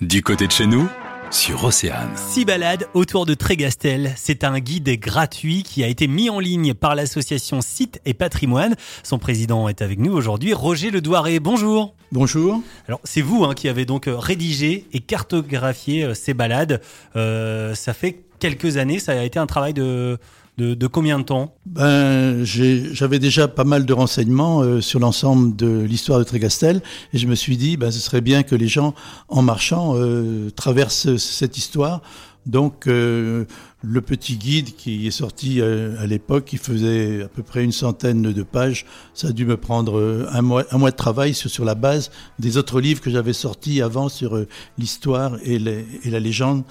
Du côté de chez nous, sur Océane. Six balades autour de Trégastel. C'est un guide gratuit qui a été mis en ligne par l'association Site et Patrimoine. Son président est avec nous aujourd'hui, Roger Ledouaré. Bonjour. Bonjour. Alors c'est vous hein, qui avez donc rédigé et cartographié euh, ces balades. Euh, ça fait quelques années, ça a été un travail de, de, combien de temps? Ben, J'avais déjà pas mal de renseignements euh, sur l'ensemble de l'histoire de Trégastel et je me suis dit ben, ce serait bien que les gens, en marchant, euh, traversent cette histoire. Donc euh, le petit guide qui est sorti à l'époque, qui faisait à peu près une centaine de pages, ça a dû me prendre un mois, un mois de travail sur, sur la base des autres livres que j'avais sortis avant sur l'histoire et, et la légende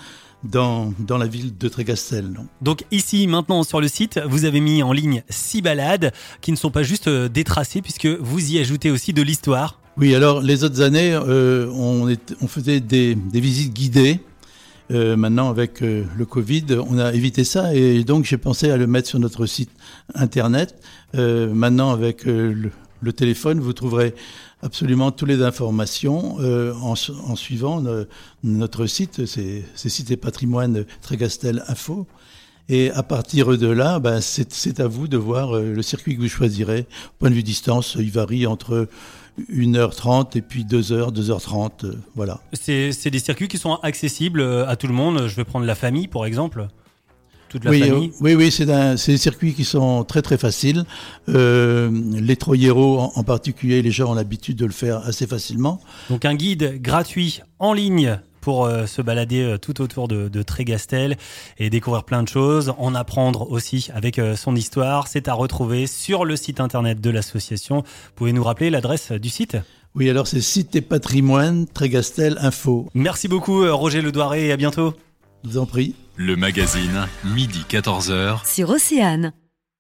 dans, dans la ville de Trégastel. Donc ici, maintenant sur le site, vous avez mis en ligne six balades qui ne sont pas juste euh, détracées puisque vous y ajoutez aussi de l'histoire. Oui, alors les autres années, euh, on, on, faisait des, des visites guidées. Euh, maintenant, avec euh, le Covid, on a évité ça et donc j'ai pensé à le mettre sur notre site internet. Euh, maintenant, avec le, le téléphone, vous trouverez absolument toutes les informations euh, en, en, suivant notre site, c'est Cité Patrimoine Trégastel Info. Et à partir de là, ben, c'est à vous de voir euh, le circuit que vous choisirez. Point de vue distance, il varie entre 1h30 et puis 2h, 2h30, euh, voilà. C'est des circuits qui sont accessibles à tout le monde. Je vais prendre la famille, pour exemple oui, euh, oui, oui, c'est des circuits qui sont très très faciles. Euh, les Troyero en, particulier, les gens ont l'habitude de le faire assez facilement. Donc un guide gratuit en ligne pour euh, se balader tout autour de, de, Trégastel et découvrir plein de choses, en apprendre aussi avec son histoire. C'est à retrouver sur le site internet de l'association. Pouvez nous rappeler l'adresse du site? Oui, alors c'est site et patrimoine Trégastel Info. Merci beaucoup Roger Ledoiré et à bientôt. Je vous en prie. Le magazine, midi 14h. Sur Océane.